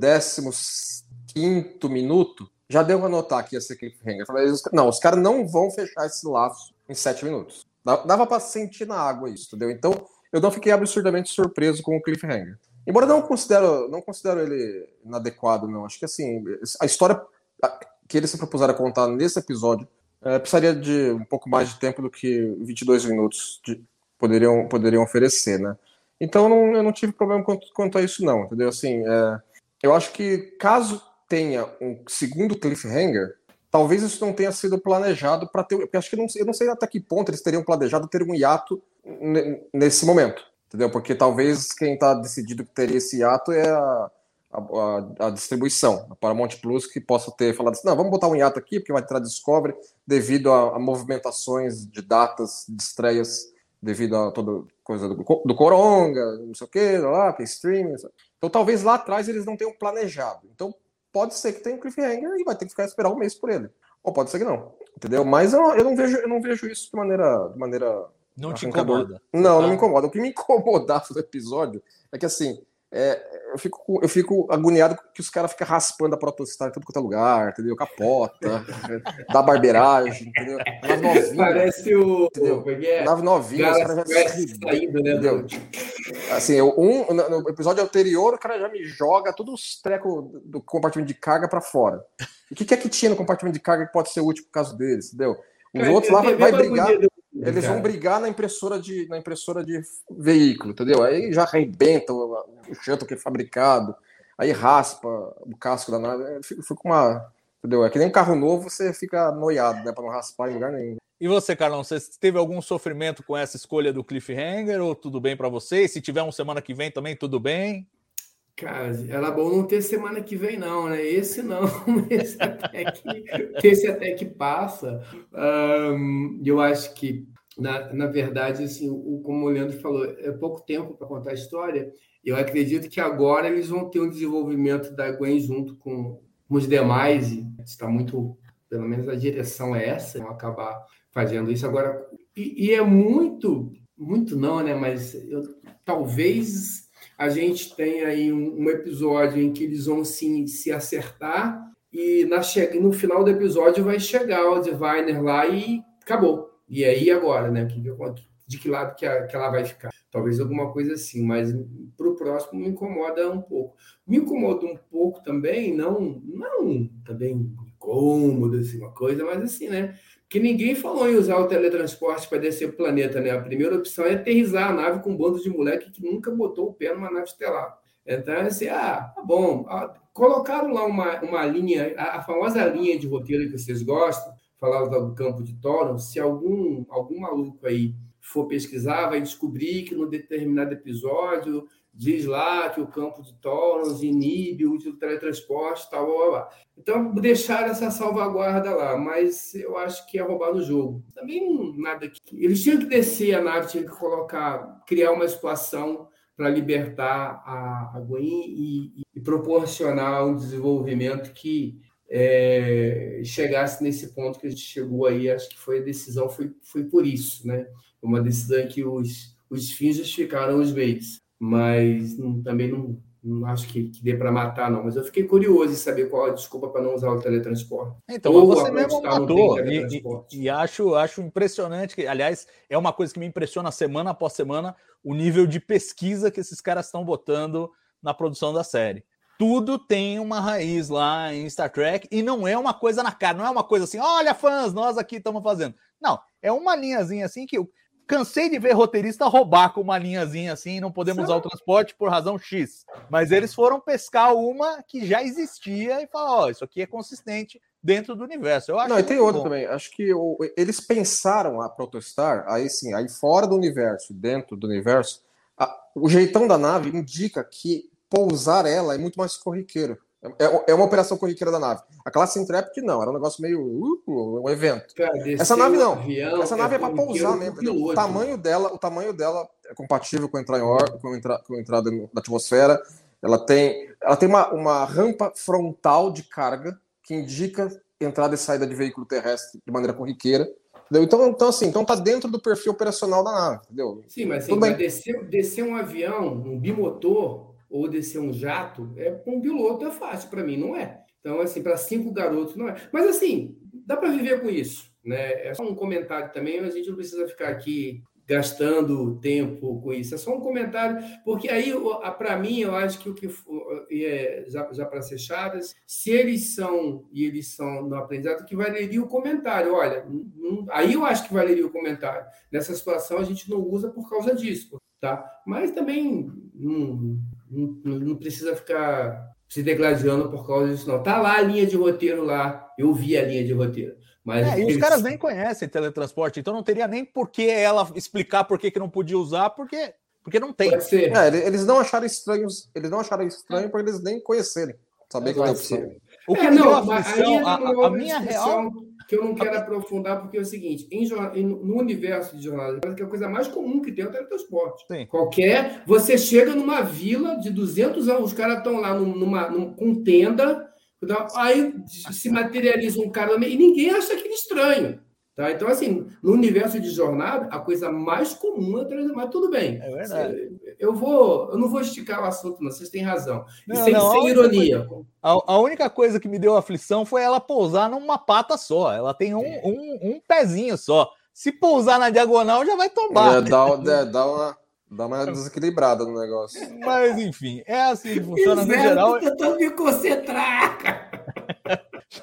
15 minuto, já deu para notar ia ser cliffhanger. Não, os caras não vão fechar esse laço em 7 minutos. Dava para sentir na água isso, entendeu? Então, eu não fiquei absurdamente surpreso com o cliffhanger. Embora não considero, não considero ele inadequado, não. Acho que assim, a história que eles se propuseram a contar nesse episódio é, precisaria de um pouco mais de tempo do que 22 minutos de, poderiam, poderiam oferecer, né? Então não, eu não tive problema quanto, quanto, a isso, não, entendeu? Assim, é, eu acho que caso tenha um segundo cliffhanger, talvez isso não tenha sido planejado para ter. Porque acho que não, eu não sei até que ponto eles teriam planejado ter um hiato nesse momento, entendeu? Porque talvez quem está decidido que teria esse hiato é a, a, a, distribuição, a Paramount Plus, que possa ter falado assim: não, vamos botar um hiato aqui, porque vai entrar Discovery, devido a, a movimentações de datas de estreias devido a toda coisa do, do Coronga, não sei o que, lá, que streaming. Então talvez lá atrás eles não tenham planejado. Então pode ser que tenha um cliffhanger e vai ter que ficar esperar um mês por ele. Ou pode ser que não. Entendeu? Mas eu, eu não vejo eu não vejo isso de maneira de maneira não te incomoda. Não, não me incomoda. O que me incomodava do episódio é que assim, é, eu, fico, eu fico agoniado que os caras ficam raspando a protostar em tudo quanto é lugar, entendeu? Capota, dá barbeiragem, entendeu? Nave novinha. Parece o. Entendeu? É? Nave novinha, os caras já se saindo, né? Entendeu? Assim, um, no episódio anterior, o cara já me joga todos os trecos do compartimento de carga para fora. o que, que é que tinha no compartimento de carga que pode ser útil por causa deles, entendeu? Os cara, outros lá vai, vai brigar. Eles vão brigar na impressora de, na impressora de veículo, entendeu? Aí já arrebenta o, o chanto que é fabricado, aí raspa o casco da nave. Fica uma. Entendeu? É que nem um carro novo, você fica noiado, né? Para não raspar em lugar nenhum. E você, Carlão, você teve algum sofrimento com essa escolha do cliffhanger ou tudo bem para você? se tiver uma semana que vem também, tudo bem? Cara, era bom não ter semana que vem, não, né? Esse não, esse até que, esse até que passa. Um, eu acho que, na, na verdade, assim, o, como o Leandro falou, é pouco tempo para contar a história. Eu acredito que agora eles vão ter um desenvolvimento da Gwen junto com, os demais, e está muito, pelo menos a direção é essa, vão acabar fazendo isso. Agora, e, e é muito, muito não, né? Mas eu, talvez a gente tem aí um, um episódio em que eles vão sim se acertar e na che... no final do episódio vai chegar o Diviner lá e acabou. E aí agora, né? De que lado que, a, que ela vai ficar? Talvez alguma coisa assim, mas para o próximo me incomoda um pouco. Me incomoda um pouco também, não, não também incômodo, assim, uma coisa, mas assim, né? Que ninguém falou em usar o teletransporte para descer o planeta, né? A primeira opção é aterrizar a nave com um bando de moleque que nunca botou o pé numa nave estelar. Então, assim, ah, tá bom. Ah, colocaram lá uma, uma linha, a, a, famosa linha de roteiro que vocês gostam, falava do campo de Thoron, se algum, algum maluco aí for pesquisar, vai descobrir que no determinado episódio diz lá que o campo de Taurus inibe o uso do teletransporte, tal, blá, blá. Então, deixar essa salvaguarda lá, mas eu acho que é roubar no jogo. Também nada que. Eles tinham que descer a nave, tinham que colocar, criar uma situação para libertar a, a Gwen e, e, proporcionar um desenvolvimento que é, chegasse nesse ponto que a gente chegou aí. Acho que foi a decisão, foi, foi por isso, né? Uma decisão que os, os fins justificaram os meios mas não, também não, não acho que, que dê para matar, não. Mas eu fiquei curioso em saber qual a desculpa para não usar o teletransporte. Então, Ou você mesmo matou. E, e, e, acho, acho impressionante que, aliás, é uma coisa que me impressiona semana após semana o nível de pesquisa que esses caras estão botando na produção da série. Tudo tem uma raiz lá em Star Trek e não é uma coisa na cara, não é uma coisa assim, olha, fãs, nós aqui estamos fazendo. Não, é uma linhazinha assim que cansei de ver roteirista roubar com uma linhazinha assim, não podemos usar o transporte por razão X. Mas eles foram pescar uma que já existia e falar, ó, oh, isso aqui é consistente dentro do universo. Eu acho não, e tem outro bom. também. Acho que o, eles pensaram a protestar, aí sim, aí fora do universo, dentro do universo, a, o jeitão da nave indica que pousar ela é muito mais corriqueiro. É, é uma operação corriqueira da nave. A classe Intrepid não, era um negócio meio uh, um evento. Cara, Essa nave não. avião Essa nave é, para corriqueiro pousar mesmo. entendeu? O piloto. tamanho dela, o tamanho dela é compatível com entrar em or, com, entrar, com entrada no- na atmosfera. Ela tem, ela tem uma, uma rampa frontal de carga que indica entrada e saída de veículo terrestre de maneira corriqueira. Entendeu? Então, então, assim, então tá dentro do perfil operacional da nave, entendeu? Sim, mas assim, descer, descer um avião, um bimotor, ou descer um jato, é um piloto é fácil, para mim não é. Então, assim, para cinco garotos não é. Mas assim, dá para viver com isso, né? É só um comentário também, a gente não precisa ficar aqui gastando tempo com isso. É só um comentário, porque aí, para mim, eu acho que o que é, já, já para ser chaves, se eles são e eles são no aprendizado, que valeria o comentário. Olha, não- aí eu acho que valeria o comentário. Nessa situação a gente não usa por causa disso, tá? Mas também não, não, não precisa ficar se degladiando por causa disso, não. Tá lá a linha de roteiro lá, eu vi a linha de roteiro. Mas É, e os caras nem conhecem teletransporte, então não teria nem por que ela explicar por que, que não podia usar, porque, porque não tem. Pode ser. É, ele- eles não acharam estranhos, eles não acharam estranho porque eles nem conhecerem. Saber que tem opção. ser. O que É, me deu não, a, a- a outra minha real. Que eu não quero aprofundar, porque é o seguinte: em no universo de jornalismo, que é a coisa mais comum que tem é o teletransporte. Sim. Qualquer. Você chega numa vila de 200 anos, os caras estão lá num- numa, num- com tenda, então, aí se materializa um cara e ninguém acha aquilo estranho. Tá? Então, assim, no universo de jornada, a coisa mais comum é o teletransporte. Mas tudo bem. É verdade. Eu, vou, eu não vou esticar o assunto, não. Vocês têm razão. E Não, sem, não, sem ironia. A, a única coisa que me deu aflição foi ela pousar numa pata só. Ela tem um, um, um pezinho só. Se pousar na diagonal, já vai tombar. É, dá, é, dá uma, dá uma desequilibrada no negócio. Mas enfim, é assim que funciona no geral. tô tentando me concentrar, cara.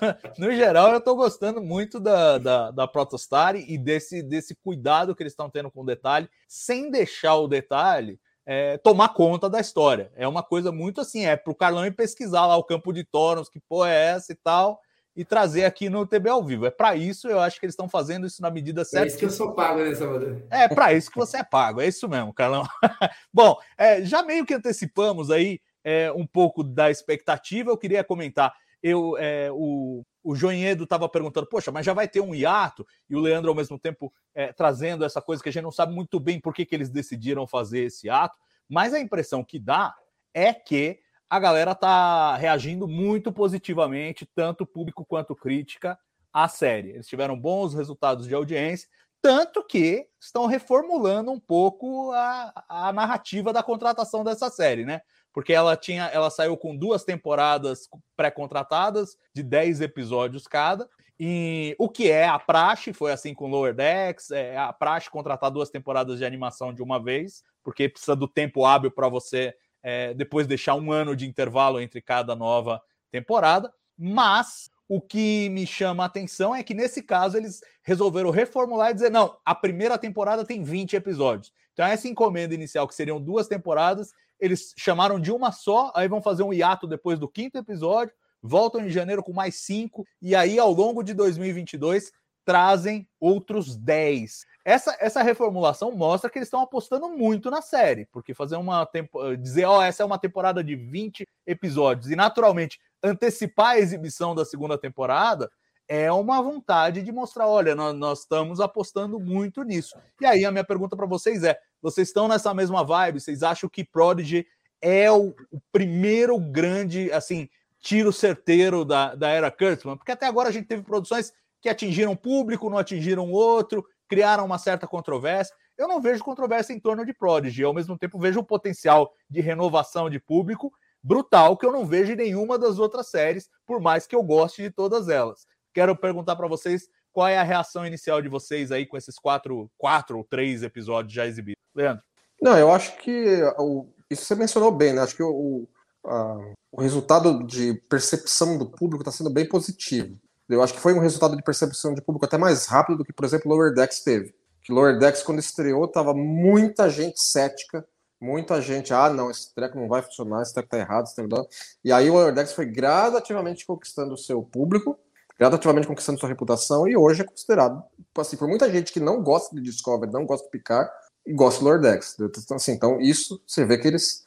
No geral, eu estou gostando muito da, da, da Protostar e desse, desse cuidado que eles estão tendo com o detalhe, sem deixar o detalhe é, tomar conta da história. É uma coisa muito assim, é para o Carlão ir pesquisar lá o campo de Tornos, que porra é essa e tal, e trazer aqui no TB ao vivo. É para isso, eu acho que eles estão fazendo isso na medida É certa. isso que eu sou pago, né, Salvador? É para isso que você é pago, é isso mesmo, Carlão. Bom, é, já meio que antecipamos aí é, um pouco da expectativa, eu queria comentar. Eu, é, o, o Joinhedo estava perguntando, poxa, mas já vai ter um hiato, e o Leandro, ao mesmo tempo, é, trazendo essa coisa que a gente não sabe muito bem por que, que eles decidiram fazer esse ato, mas a impressão que dá é que a galera tá reagindo muito positivamente, tanto público quanto crítica, à série. Eles tiveram bons resultados de audiência, tanto que estão reformulando um pouco a, a narrativa da contratação dessa série, né? Porque ela tinha, ela saiu com duas temporadas pré-contratadas de 10 episódios cada. E o que é a praxe, foi assim com Lower Decks, é a praxe contratar duas temporadas de animação de uma vez, porque precisa do tempo hábil para você é, depois deixar um ano de intervalo entre cada nova temporada. Mas o que me chama a atenção é que nesse caso eles resolveram reformular e dizer: não, a primeira temporada tem 20 episódios. Então, essa encomenda inicial, que seriam duas temporadas, eles chamaram de uma só, aí vão fazer um hiato depois do quinto episódio, voltam em janeiro com mais cinco, e aí ao longo de 2022 trazem outros 10. Essa, essa reformulação mostra que eles estão apostando muito na série, porque fazer uma tempo, dizer, ó, oh, essa é uma temporada de 20 episódios e naturalmente antecipar a exibição da segunda temporada é uma vontade de mostrar, olha, nós, nós estamos apostando muito nisso. E aí a minha pergunta para vocês é: vocês estão nessa mesma vibe? Vocês acham que Prodigy é o, o primeiro grande, assim, tiro certeiro da, da era Kurtzman? Porque até agora a gente teve produções que atingiram público, não atingiram outro, criaram uma certa controvérsia. Eu não vejo controvérsia em torno de Prodigy, ao mesmo tempo vejo um potencial de renovação de público brutal que eu não vejo em nenhuma das outras séries, por mais que eu goste de todas elas. Quero perguntar para vocês qual é a reação inicial de vocês aí com esses quatro, quatro ou três episódios já exibidos. Leandro? Não, eu acho que o, isso você mencionou bem, né? Acho que o, a, o resultado de percepção do público está sendo bem positivo. Eu acho que foi um resultado de percepção de público até mais rápido do que, por exemplo, Lower Decks teve. Que Lower Decks, quando estreou, tava muita gente cética, muita gente, ah, não, esse treco não vai funcionar, esse treco tá errado, esse treco tá... E aí o Lower Decks foi gradativamente conquistando o seu público, gradativamente conquistando sua reputação, e hoje é considerado, assim, por muita gente que não gosta de Discovery, não gosta de Picard, e gosta do Lower Decks. Então, assim, então isso, você vê que eles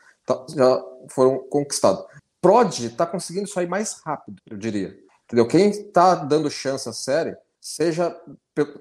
já foram conquistados. Prod está conseguindo aí mais rápido, eu diria. Entendeu? Quem está dando chance à série, seja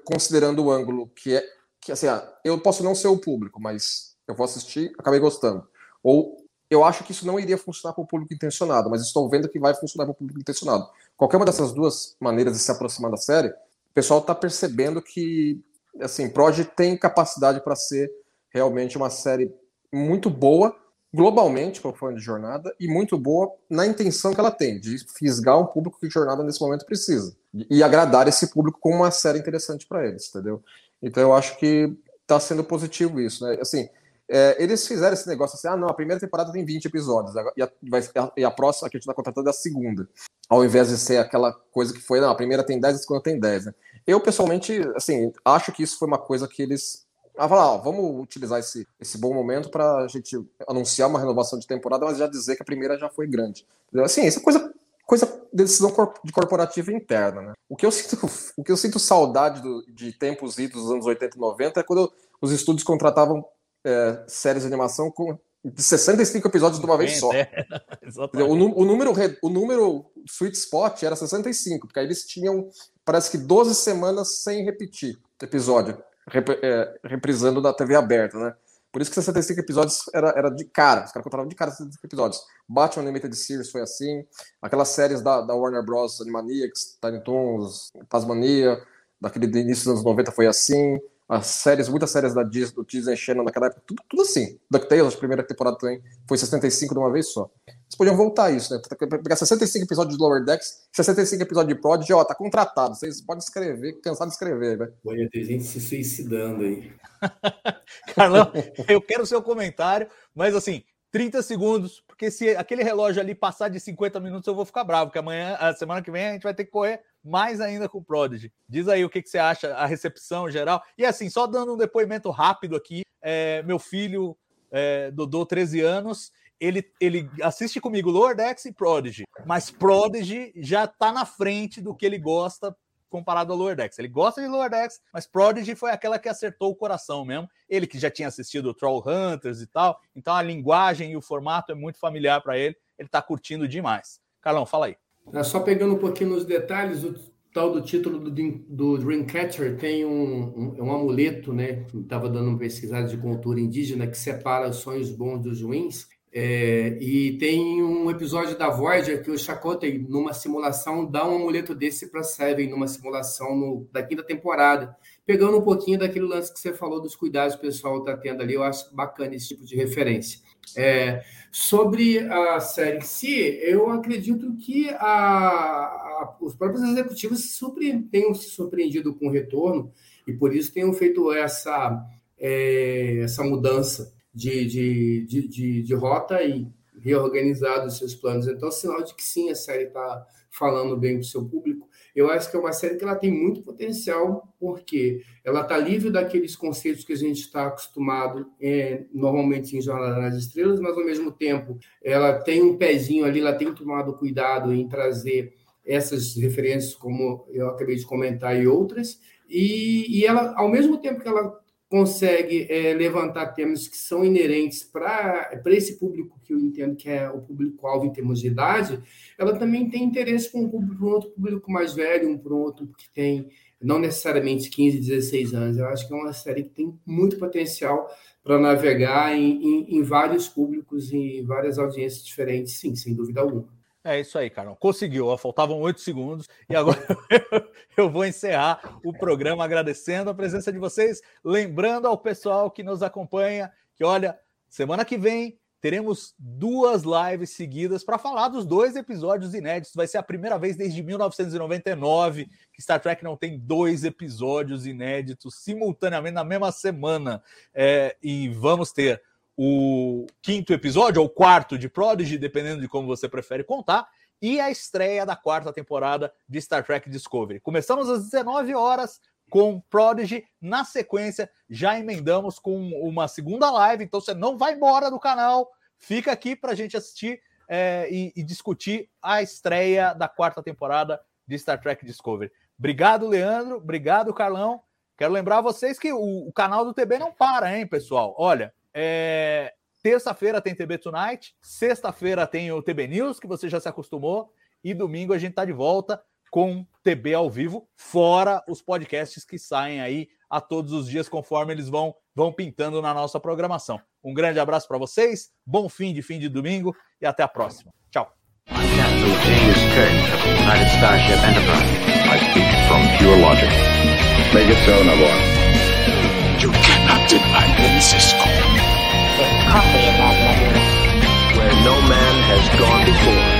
considerando o ângulo que é que assim, ah, eu posso não ser o público, mas eu vou assistir, acabei gostando. Ou eu acho que isso não iria funcionar para o público intencionado, mas estou vendo que vai funcionar para o público intencionado. Qualquer uma dessas duas maneiras de se aproximar da série, o pessoal está percebendo que assim, Prod tem capacidade para ser realmente uma série muito boa globalmente para o fã de jornada e muito boa na intenção que ela tem de fisgar um público que jornada nesse momento precisa e agradar esse público com uma série interessante para eles, entendeu? Então eu acho que está sendo positivo isso, né? Assim, é, eles fizeram esse negócio assim, ah, não, a primeira temporada tem 20 episódios, e a, e a próxima que a gente está contratando é a segunda. Ao invés de ser aquela coisa que foi, não, a primeira tem 10, a segunda tem 10, né? Eu, pessoalmente, assim, acho que isso foi uma coisa que eles. Ah, falar, ó, vamos utilizar esse, esse bom momento para a gente anunciar uma renovação de temporada, mas já dizer que a primeira já foi grande. Entendeu? Assim, essa coisa coisa de decisão de corporativa interna, né? O que eu sinto, o que eu sinto saudade do, de tempos idos dos anos 80 e 90 é quando os estúdios contratavam é, séries de animação com de 65 episódios de uma vez só. É, o, o, número, o número sweet spot era 65, porque aí eles tinham, parece que 12 semanas sem repetir episódio, rep, é, reprisando na TV aberta, né? Por isso que 65 episódios era, era de cara, os caras contavam de cara 65 episódios. Batman Animated Series foi assim, aquelas séries da, da Warner Bros. Animaniacs, Tiny Toons, Tasmania, daquele início dos anos 90 foi assim, as séries, muitas séries da Disney, do Disney Channel naquela época, tudo, tudo assim. DuckTales, a primeira temporada também, foi 65 de uma vez só. Eles podiam voltar isso, né? Pegar 65 episódios de Lower Decks, 65 episódios de Prodigy, ó, tá contratado. Vocês podem escrever, cansar de escrever, velho. Pode ter gente se suicidando aí. Carlão, eu quero o seu comentário, mas assim, 30 segundos, porque se aquele relógio ali passar de 50 minutos, eu vou ficar bravo, porque amanhã, a semana que vem, a gente vai ter que correr mais ainda com o Prodigy. Diz aí o que, que você acha, a recepção geral. E assim, só dando um depoimento rápido aqui, é, meu filho, é, Dodô, 13 anos, ele, ele assiste comigo Lower Decks e Prodigy, mas Prodigy já tá na frente do que ele gosta comparado ao Lower Decks. Ele gosta de Lower Decks, mas Prodigy foi aquela que acertou o coração mesmo. Ele que já tinha assistido Troll Hunters e tal, então a linguagem e o formato é muito familiar para ele. Ele tá curtindo demais. Carlão, fala aí. Só pegando um pouquinho nos detalhes, o tal do título do, do Dreamcatcher tem um, um, um amuleto, né? Estava dando uma pesquisada de cultura indígena que separa os sonhos bons dos ruins. É, e tem um episódio da Voyager que o Chakotay, numa simulação, dá um amuleto desse para Seven, numa simulação no, da quinta temporada. Pegando um pouquinho daquele lance que você falou dos cuidados que o pessoal está tendo ali, eu acho bacana esse tipo de referência. É, sobre a série em si, eu acredito que a, a, os próprios executivos se tenham se surpreendido com o retorno e por isso tenham feito essa, é, essa mudança de, de, de, de, de rota e reorganizado os seus planos. Então, é sinal de que sim, a série está falando bem para o seu público. Eu acho que é uma série que ela tem muito potencial, porque ela está livre daqueles conceitos que a gente está acostumado é, normalmente em Jornada nas Estrelas, mas ao mesmo tempo ela tem um pezinho ali, ela tem tomado cuidado em trazer essas referências, como eu acabei de comentar, e outras. E, e ela, ao mesmo tempo que ela consegue é, levantar temas que são inerentes para esse público que eu entendo que é o público-alvo em termos de idade, ela também tem interesse para um, um, outro público mais velho, um para outro que tem não necessariamente 15, 16 anos. Eu acho que é uma série que tem muito potencial para navegar em, em, em vários públicos e várias audiências diferentes, sim, sem dúvida alguma. É isso aí, Carol. Conseguiu. Faltavam oito segundos e agora eu vou encerrar o programa agradecendo a presença de vocês, lembrando ao pessoal que nos acompanha que, olha, semana que vem teremos duas lives seguidas para falar dos dois episódios inéditos. Vai ser a primeira vez desde 1999 que Star Trek não tem dois episódios inéditos simultaneamente na mesma semana. É, e vamos ter o quinto episódio, ou quarto de Prodigy, dependendo de como você prefere contar, e a estreia da quarta temporada de Star Trek Discovery. Começamos às 19 horas com Prodigy, na sequência já emendamos com uma segunda live, então você não vai embora do canal, fica aqui para a gente assistir é, e, e discutir a estreia da quarta temporada de Star Trek Discovery. Obrigado, Leandro. Obrigado, Carlão. Quero lembrar vocês que o, o, canal do TB não para, hein, pessoal? Olha, é, Terça-feira tem TB Tonight, sexta-feira tem o TB News, que você já se acostumou, e domingo a gente tá de volta com TB ao vivo, fora os podcasts que saem aí a todos os dias conforme eles vão vão pintando na nossa programação. Um grande abraço para vocês, bom fim de fim de domingo e até a próxima. Tchau. that letter. Where no man has gone before.